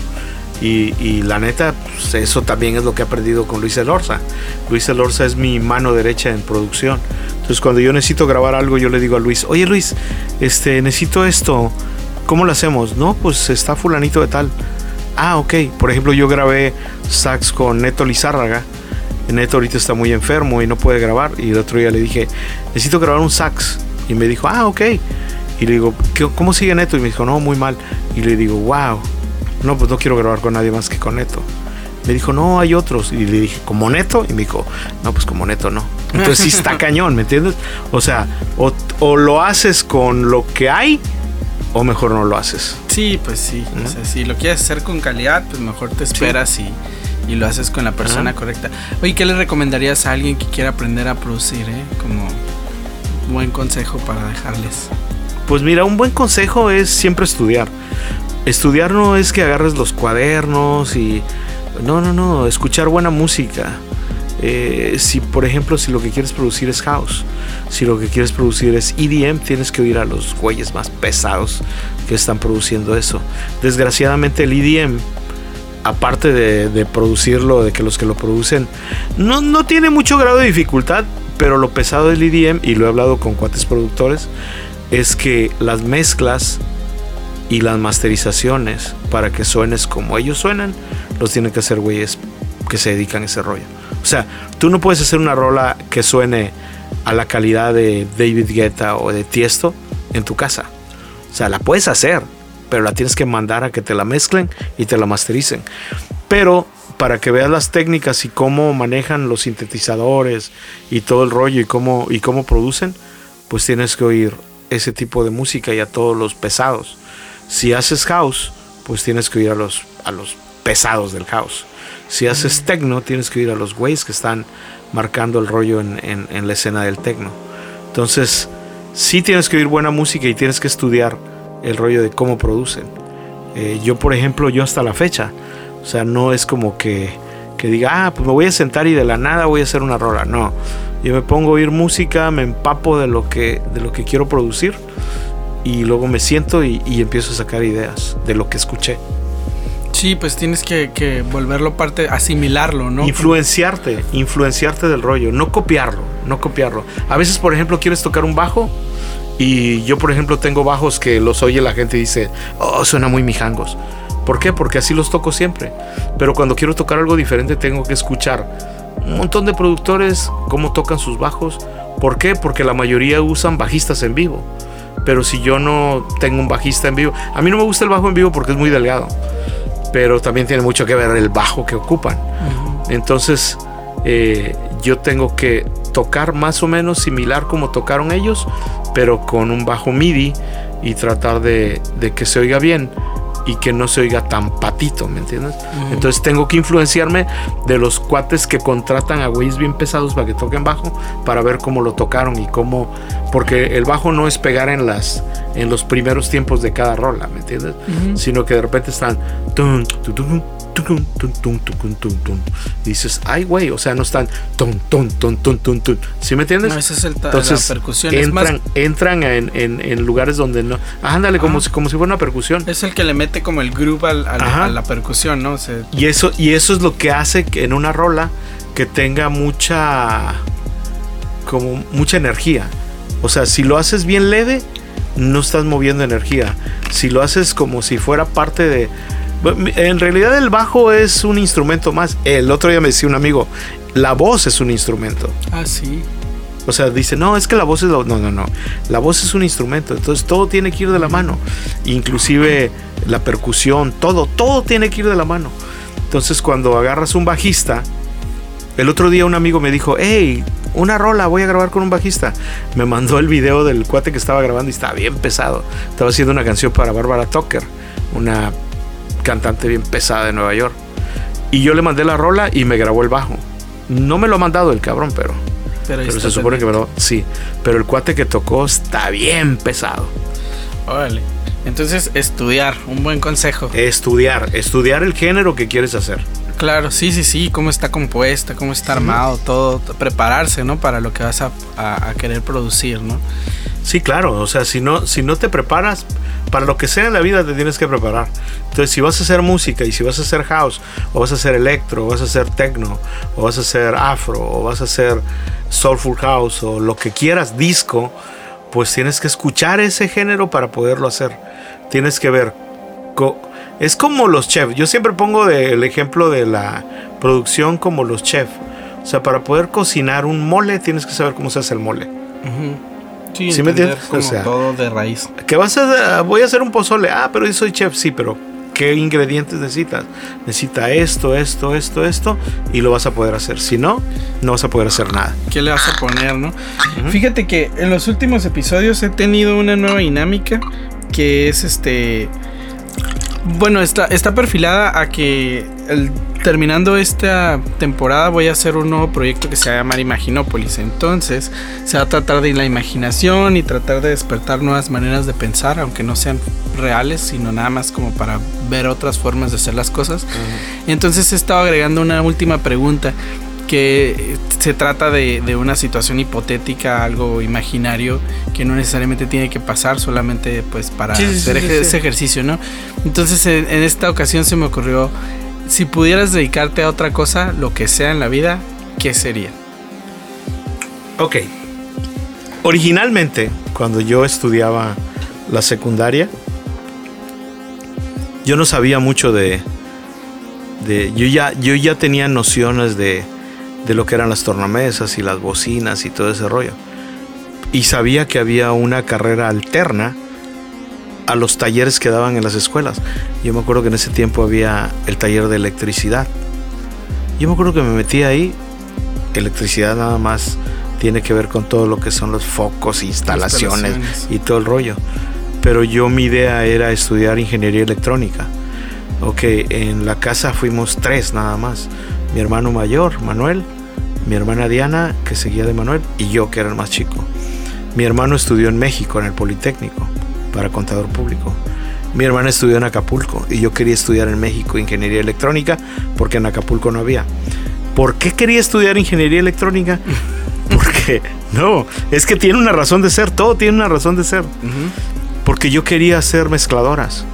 Y, y la neta, pues eso también es lo que he aprendido con Luis Elorza. Luis Elorza es mi mano derecha en producción. Entonces cuando yo necesito grabar algo, yo le digo a Luis, oye Luis, este, necesito esto. ¿Cómo lo hacemos? No, pues está fulanito de tal. Ah, ok. Por ejemplo, yo grabé sax con Neto Lizárraga. Neto ahorita está muy enfermo y no puede grabar. Y el otro día le dije, necesito grabar un sax. Y me dijo, ah, ok. Y le digo, "¿Qué- ¿cómo sigue Neto? Y me dijo, no, muy mal. Y le digo, wow. No, pues no quiero grabar con nadie más que con Neto. Me dijo, no, hay otros. Y le dije, ¿como Neto? Y me dijo, no, pues como Neto no. Entonces sí está (laughs) cañón, ¿me entiendes? O sea, o, o lo haces con lo que hay, o mejor no lo haces. Sí, pues sí. O ¿No? sea, si lo quieres hacer con calidad, pues mejor te esperas y, y lo haces con la persona correcta. Oye, ¿qué le recomendarías a alguien que quiera aprender a producir, eh? Como buen consejo para dejarles. Pues mira, un buen consejo es siempre estudiar. Estudiar no es que agarres los cuadernos y... No, no, no, escuchar buena música. Eh, si, por ejemplo, si lo que quieres producir es house, si lo que quieres producir es EDM, tienes que oír a los güeyes más pesados que están produciendo eso. Desgraciadamente el EDM, aparte de, producirlo, de que los que lo producen, no, no tiene mucho grado de dificultad, pero lo pesado del EDM, y lo he hablado con cuates productores, es que las mezclas y las masterizaciones para que suenes como ellos suenan, los tienen que hacer güeyes que se dedican a ese rollo. O sea, tú no puedes hacer una rola que suene a la calidad de David Guetta o de Tiesto en tu casa. O sea, la puedes hacer, pero la tienes que mandar a que te la mezclen y te la mastericen. Pero para que veas las técnicas y cómo manejan los sintetizadores y todo el rollo y cómo, y cómo producen, pues tienes que oír ese tipo de música y a todos los pesados. Si haces house, pues tienes que oír a los, a los pesados del house. Si haces techno, tienes que oír a los güeyes que están marcando el rollo en, en la escena del techno. Entonces, sí tienes que oír buena música y tienes que estudiar el rollo de cómo producen. Eh, yo, por ejemplo, yo hasta la fecha, o sea, no es como que, que diga, ah, pues me voy a sentar y de la nada voy a hacer una rola. No, yo me pongo a oír música, me empapo de lo que, de lo que quiero producir y luego me siento y, empiezo a sacar ideas de lo que escuché. Sí, pues tienes que, que, volverlo parte, asimilarlo, ¿no? Influenciarte, influenciarte del rollo, no copiarlo, no copiarlo. A veces, por ejemplo, quieres tocar un bajo y yo, por ejemplo, tengo bajos que los oye la gente y dice, oh, suena muy mijangos. ¿Por qué? Porque así los toco siempre. Pero cuando quiero tocar algo diferente, tengo que escuchar un montón de productores cómo tocan sus bajos. ¿Por qué? Porque la mayoría usan bajistas en vivo. Pero si yo no tengo un bajista en vivo, a mí no me gusta el bajo en vivo porque es muy delgado. Pero también tiene mucho que ver el bajo que ocupan. Entonces, eh, yo tengo que tocar más o menos similar como tocaron ellos, pero con un bajo MIDI y tratar de, que se oiga bien y que no se oiga tan patito, ¿me entiendes? Entonces tengo que influenciarme de los cuates que contratan a güeyes bien pesados para que toquen bajo, para ver cómo lo tocaron y cómo, porque el bajo no es pegar en las en los primeros tiempos de cada rola, ¿me entiendes? Sino que de repente están y dices, ay, güey, o sea, no están ton, ton, ton, ton, ton, ton. ¿Sí me entiendes? No, esa es el Entonces, la percusión. Entran, entran en, en, lugares donde no. ándale, como, si, como si fuera una percusión. Es el que le mete como el groove al, a la percusión, ¿no? y, eso, y eso es lo que hace que en una rola que tenga mucha. como mucha energía. O sea, si lo haces bien leve, no estás moviendo energía. Si lo haces como si fuera parte de en realidad el bajo es un instrumento más. El otro día me decía un amigo, la voz es un instrumento. Ah, sí. O sea, dice, no, es que la voz es... No, no, no. La voz es un instrumento. Entonces todo tiene que ir de la mano. Inclusive la percusión, todo, todo tiene que ir de la mano. Entonces cuando agarras un bajista, el otro día un amigo me dijo, hey, una rola, voy a grabar con un bajista. Me mandó el video del cuate que estaba grabando y estaba bien pesado. Estaba haciendo una canción para Barbara Tucker, una cantante bien pesada de Nueva York. Y yo le mandé la rola y me grabó el bajo. No me lo ha mandado el cabrón, pero. Pero, se supone que me lo. Sí. Pero el cuate que tocó está bien pesado. Órale. Entonces, estudiar, un buen consejo. Estudiar, estudiar el género que quieres hacer. Claro, sí, sí, sí, cómo está compuesta, cómo está armado, todo, prepararse, ¿no? Para lo que vas a, a, querer producir, ¿no? Sí, claro, o sea, si no, si no te preparas, para lo que sea en la vida te tienes que preparar. Entonces, si vas a hacer música y si vas a hacer house, o vas a hacer electro, o vas a hacer techno, o vas a hacer afro, o vas a hacer soulful house, o lo que quieras, disco, pues tienes que escuchar ese género para poderlo hacer. Tienes que ver. Es como los chefs. Yo siempre pongo el ejemplo de la producción como los chefs. O sea, para poder cocinar un mole tienes que saber cómo se hace el mole. Sí, me entiendes? Como todo de raíz. Que vas a, voy a hacer un pozole. Ah, pero yo soy chef, sí, pero ¿qué ingredientes necesitas? Necesita esto, esto, esto, esto, y lo vas a poder hacer. Si no, no vas a poder hacer nada. ¿Qué le vas a poner, no? Fíjate que en los últimos episodios he tenido una nueva dinámica que es este. Bueno, está, está perfilada a que el terminando esta temporada voy a hacer un nuevo proyecto que se llama Imaginópolis. Entonces se va a tratar de la imaginación y tratar de despertar nuevas maneras de pensar, aunque no sean reales, sino nada más como para ver otras formas de hacer las cosas. Entonces he estado agregando una última pregunta que se trata de, una situación hipotética, algo imaginario, que no necesariamente tiene que pasar solamente pues para hacer ese ejercicio, ¿no? Entonces en esta ocasión se me ocurrió si pudieras dedicarte a otra cosa, lo que sea en la vida, ¿qué sería? Ok. Originalmente, cuando yo estudiaba la secundaria, yo no sabía mucho de. de yo, ya, yo ya tenía nociones de, de lo que eran las tornamesas y las bocinas y todo ese rollo. Y sabía que había una carrera alterna a los talleres que daban en las escuelas. Yo me acuerdo que en ese tiempo había el taller de electricidad. Yo me acuerdo que me metí ahí, electricidad nada más tiene que ver con todo lo que son los focos, instalaciones, instalaciones. y todo el rollo. Pero yo mi idea era estudiar ingeniería electrónica. Ok, en la casa fuimos tres nada más. Mi hermano mayor, Manuel, mi hermana Diana, que seguía de Manuel, y yo, que era el más chico. Mi hermano estudió en México, en el Politécnico, para contador público. Mi hermana estudió en Acapulco y yo quería estudiar en México ingeniería electrónica porque en Acapulco no había. ¿Por qué quería estudiar ingeniería electrónica? (laughs) Porque, no, es que tiene una razón de ser, todo tiene una razón de ser. Porque yo quería hacer mezcladoras.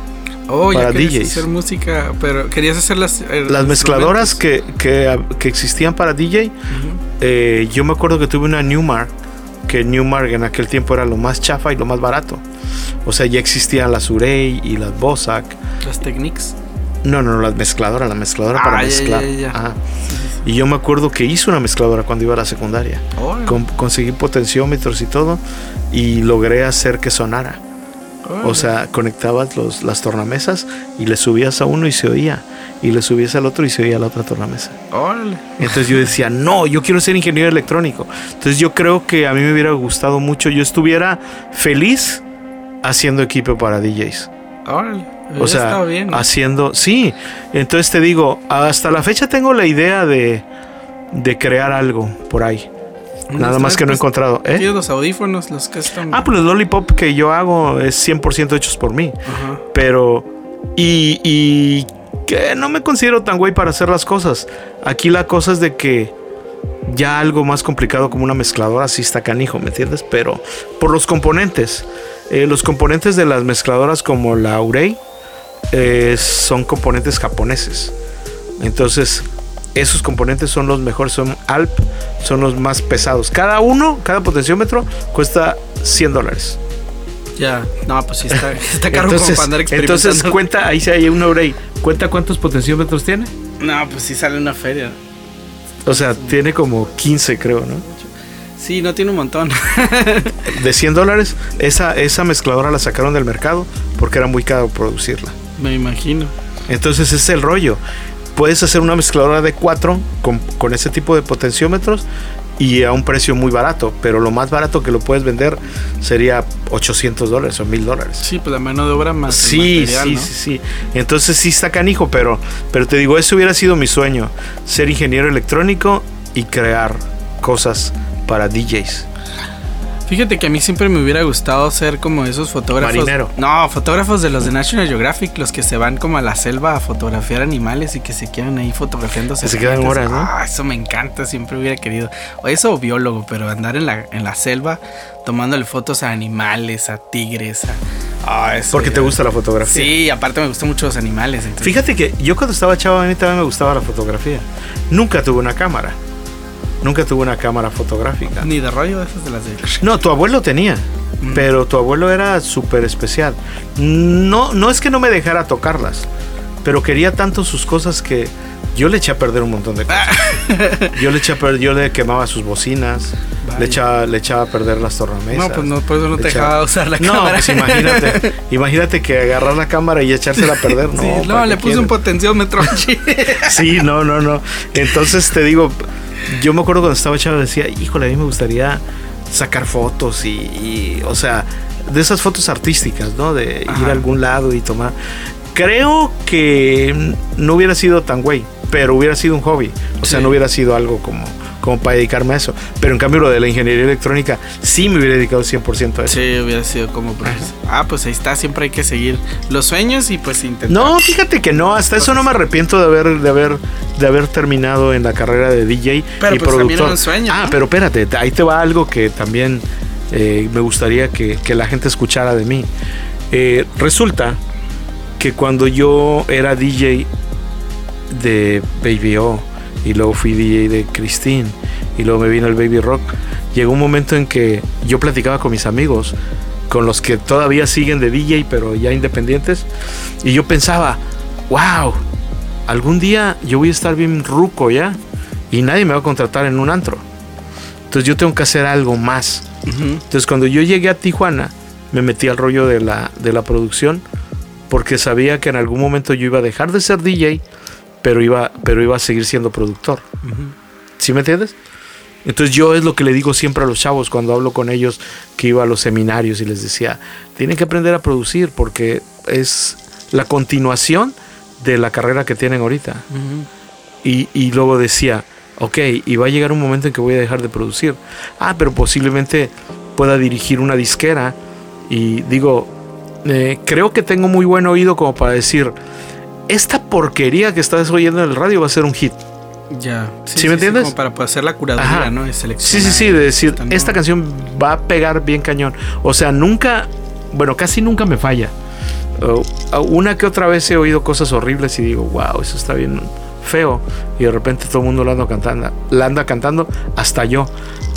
Oh, para ya DJs. hacer música, pero querías hacer las... Eh, las mezcladoras que, que, que, existían para DJ. Eh, yo me acuerdo que tuve una Newmark, que Newmark en aquel tiempo era lo más chafa y lo más barato. O sea, ya existían las Urey y las Bosac. ¿Las Technics? No, no, no, las mezcladoras, la mezcladora para ah, mezclar. Y yo me acuerdo que hice una mezcladora cuando iba a la secundaria. conseguí potenciómetros y todo y logré hacer que sonara. O sea, conectabas los, las tornamesas y le subías a uno y se oía. Y le subías al otro y se oía a la otra tornamesa. Entonces yo decía, no, yo quiero ser ingeniero electrónico. Entonces yo creo que a mí me hubiera gustado mucho, yo estuviera feliz haciendo equipo para DJs. O sea, haciendo, sí. Entonces te digo, hasta la fecha tengo la idea de, de crear algo por ahí. Nada más que no he encontrado. ¿eh? los audífonos, los que están. Ah, pues los lollipop que yo hago es 100% hechos por mí. Pero. Y, y. que no me considero tan güey para hacer las cosas. Aquí la cosa es de que. Ya algo más complicado como una mezcladora, sí está canijo, ¿me entiendes? Pero por los componentes. Eh, los componentes de las mezcladoras como la Urei eh, son componentes japoneses. Entonces, esos componentes son los mejores, son ALP, son los más pesados. Cada uno, cada potenciómetro cuesta 100 dólares. Ya, no, pues sí está, (laughs) está caro entonces, como para Entonces cuenta, ahí se hay una hora ¿Cuenta cuántos potenciómetros tiene? No, pues sí sale una feria. O sea, tiene como 15 creo, ¿no? Sí, no tiene un montón. (laughs) de 100 dólares, esa, esa mezcladora la sacaron del mercado porque era muy caro producirla. Me imagino. Entonces es el rollo puedes hacer una mezcladora de 4 con, ese tipo de potenciómetros y a un precio muy barato, pero lo más barato que lo puedes vender sería 800 dólares o 1000 dólares. Sí, pues la mano de obra más. Sí, sí, sí, sí. Entonces sí está canijo, pero, pero te digo, ese hubiera sido mi sueño, ser ingeniero electrónico y crear cosas para DJs. Fíjate que a mí siempre me hubiera gustado ser como esos fotógrafos. Marinero. No, fotógrafos de los de National Geographic, los que se van como a la selva a fotografiar animales y que se quedan ahí fotografiándose. se quedan horas, ¿no? Ah, eso me encanta, siempre hubiera querido. O eso biólogo, pero andar en la, en la selva tomándole fotos a animales, a tigres, a. Ah, Porque te gusta la fotografía. Sí, aparte me gustan mucho los animales. Fíjate que yo cuando estaba chavo a mí también me gustaba la fotografía. Nunca tuve una cámara. Nunca tuvo una cámara fotográfica. Ni de rollo esas de las de... No, tu abuelo tenía. Mm. Pero tu abuelo era súper especial. No, no es que no me dejara tocarlas. Pero quería tanto sus cosas que yo le eché a perder un montón de (laughs) cosas. yo le eché a perder, yo le quemaba sus bocinas, le echaba, le echaba a perder las tornamesas. No, pues no, por eso no te dejaba usar la cámara. No, pues imagínate, (laughs) imagínate que agarrar la cámara y echársela a perder, no. Sí, no, le puse un potenciómetro. sí, no, no, no. Entonces te digo, yo me acuerdo cuando estaba chavo decía, híjole, a mí me gustaría sacar fotos y, o sea, de esas fotos artísticas, ¿no? De ir a algún lado y tomar. Creo que no hubiera sido tan güey, pero hubiera sido un hobby. O sea, no hubiera sido algo como como para dedicarme a eso. Pero en cambio lo de la ingeniería electrónica sí me hubiera dedicado 100% a eso. Sí, hubiera sido como pues, Ah, pues ahí está, siempre hay que seguir los sueños y pues intentar. No, fíjate que no, hasta eso no me arrepiento de haber de haber de haber terminado en la carrera de DJ pero y pues productor. Un sueño, ah, pero espérate, ahí te va algo que también eh, me gustaría que, la gente escuchara de mí. Eh, resulta que cuando yo era DJ de Baby O, y luego fui DJ de Christine y luego me vino el baby rock. Llegó un momento en que yo platicaba con mis amigos, con los que todavía siguen de DJ pero ya independientes, y yo pensaba, wow, algún día yo voy a estar bien ruco ya y nadie me va a contratar en un antro. Entonces yo tengo que hacer algo más. Entonces cuando yo llegué a Tijuana, me metí al rollo de la, de la producción porque sabía que en algún momento yo iba a dejar de ser DJ pero iba, pero iba a seguir siendo productor. ¿Sí me entiendes? Entonces yo es lo que le digo siempre a los chavos cuando hablo con ellos que iba a los seminarios y les decía, tienen que aprender a producir porque es la continuación de la carrera que tienen ahorita. y, y, luego decía, ok, y va a llegar un momento en que voy a dejar de producir. Ah, pero posiblemente pueda dirigir una disquera y digo, eh, creo que tengo muy buen oído como para decir, esta porquería que estás oyendo en el radio va a ser un hit. Ya. Sí, me entiendes? como para hacer la curaduría, ¿no? sí, sí, sí, de decir, esta, canción va a pegar bien cañón. O sea, nunca, bueno, casi nunca me falla. una que otra vez he oído cosas horribles y digo, wow, eso está bien feo. Y de repente todo el mundo la anda cantando, la anda cantando, hasta yo.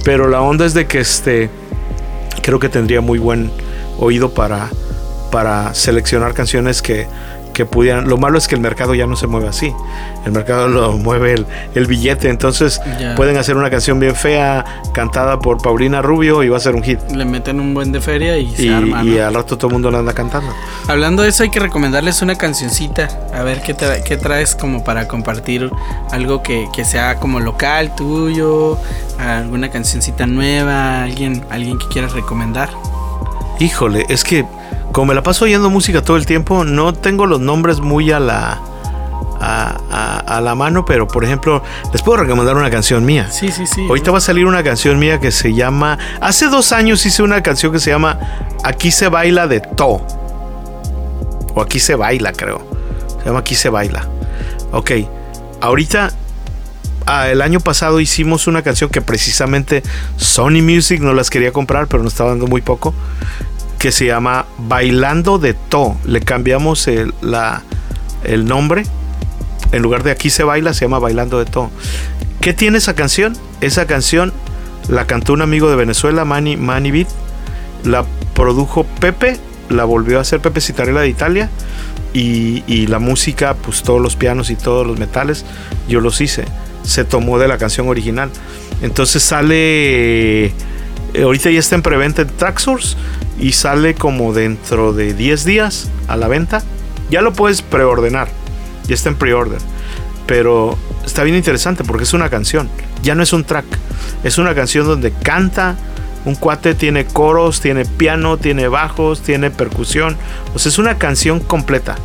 Pero la onda es de que este, creo que tendría muy buen oído para, para seleccionar canciones que que pudieran. Lo malo es que el mercado ya no se mueve así. El mercado lo (laughs) mueve el, billete. Entonces pueden hacer una canción bien fea, cantada por Paulina Rubio y va a ser un hit. Le meten un buen de feria y, se arma. Y al rato todo el mundo la anda cantando. Hablando de eso, hay que recomendarles una cancioncita. A ver qué, qué traes como para compartir algo que, que sea como local tuyo, alguna cancioncita nueva, alguien, alguien que quieras recomendar. Híjole, es que como me la paso oyendo música todo el tiempo, no tengo los nombres muy a la. A, la mano, pero por ejemplo, les puedo recomendar una canción mía. Sí, sí, sí. Ahorita va a salir una canción mía que se llama. Hace dos años hice una canción que se llama Aquí se baila de to. O aquí se baila, creo. Se llama Aquí se baila. Ok. Ahorita ah, el año pasado hicimos una canción que precisamente Sony Music no las quería comprar, pero nos estaba dando muy poco que se llama Bailando de To. Le cambiamos el, la, el nombre. En lugar de aquí se baila, se llama Bailando de To. ¿Qué tiene esa canción? Esa canción la cantó un amigo de Venezuela, Manny, Manny Beat. La produjo Pepe, la volvió a hacer Pepe Citarella de Italia. Y, y, la música, pues todos los pianos y todos los metales, yo los hice. Se tomó de la canción original. Entonces sale eh, ahorita ya está en preventa en Traxsource y sale como dentro de 10 días a la venta. Ya lo puedes preordenar. Ya está en preorder. Pero está bien interesante porque es una canción. Ya no es un track. Es una canción donde canta. Un cuate tiene coros, tiene piano, tiene bajos, tiene percusión. O sea, es una canción completa.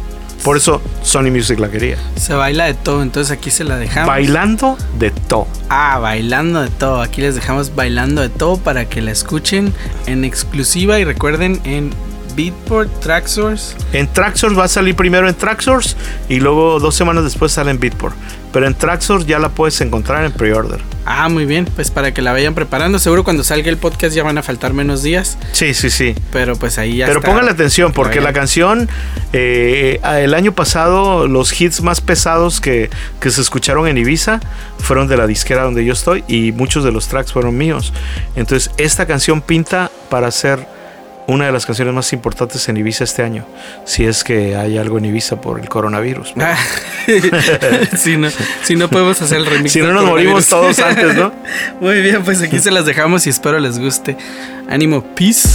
Por eso Sony Music la quería. Se baila de todo, entonces aquí se la dejamos. Bailando de todo. Ah, bailando de todo. Aquí les dejamos bailando de todo para que la escuchen en exclusiva y recuerden en Beatport, Traxsource. En Traxsource va a salir primero en Traxsource y luego dos semanas después sale en Beatport. Pero en Traxsource ya la puedes encontrar en pre-order. Ah, muy bien, pues para que la vayan preparando. Seguro cuando salga el podcast ya van a faltar menos días. Sí, sí, sí. Pero pues ahí ya Pero pongan atención porque la canción, eh, el año pasado, los hits más pesados que, que se escucharon en Ibiza fueron de la disquera donde yo estoy y muchos de los tracks fueron míos. Entonces, esta canción pinta para ser una de las canciones más importantes en Ibiza este año, si es que hay algo en Ibiza por el coronavirus. Ah, (laughs) si, no, si no podemos hacer el remix. Si no nos morimos todos antes, ¿no? (laughs) Muy bien, pues aquí se las dejamos y espero les guste. Ánimo, peace.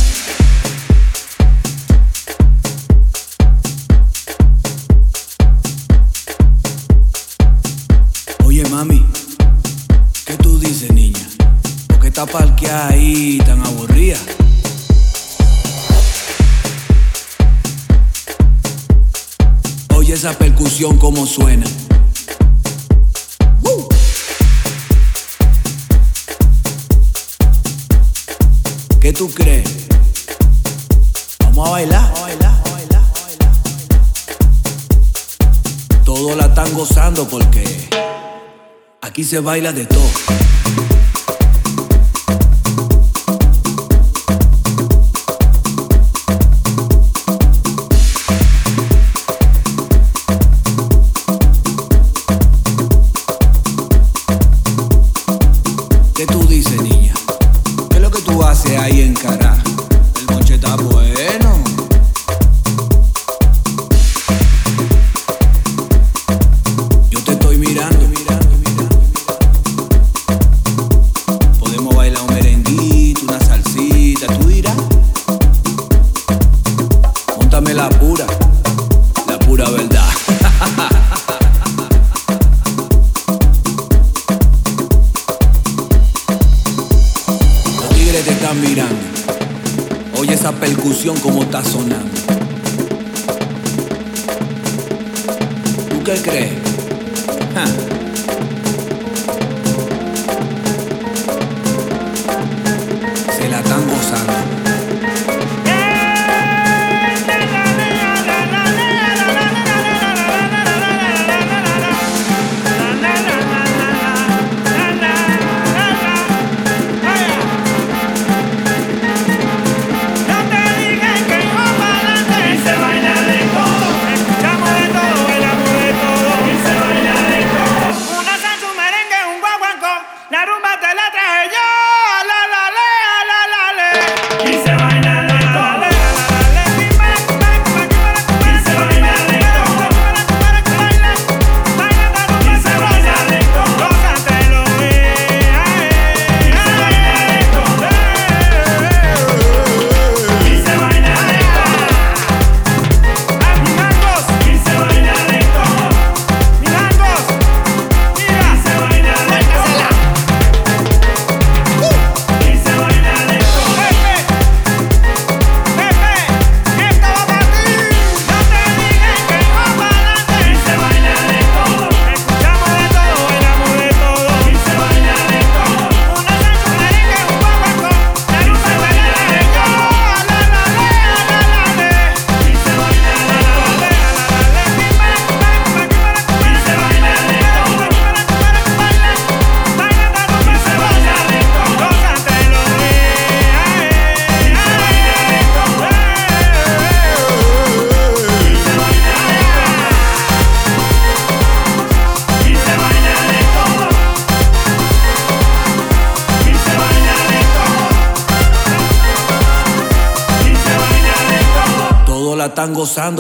Oye, mami, ¿qué tú dices, niña? ¿Por qué está parqueada ahí tan aburrida? Esa percusión como suena. ¿Qué tú crees? Vamos a bailar. Todos la están gozando porque aquí se baila de todo.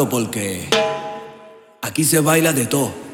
Porque aquí se baila de todo.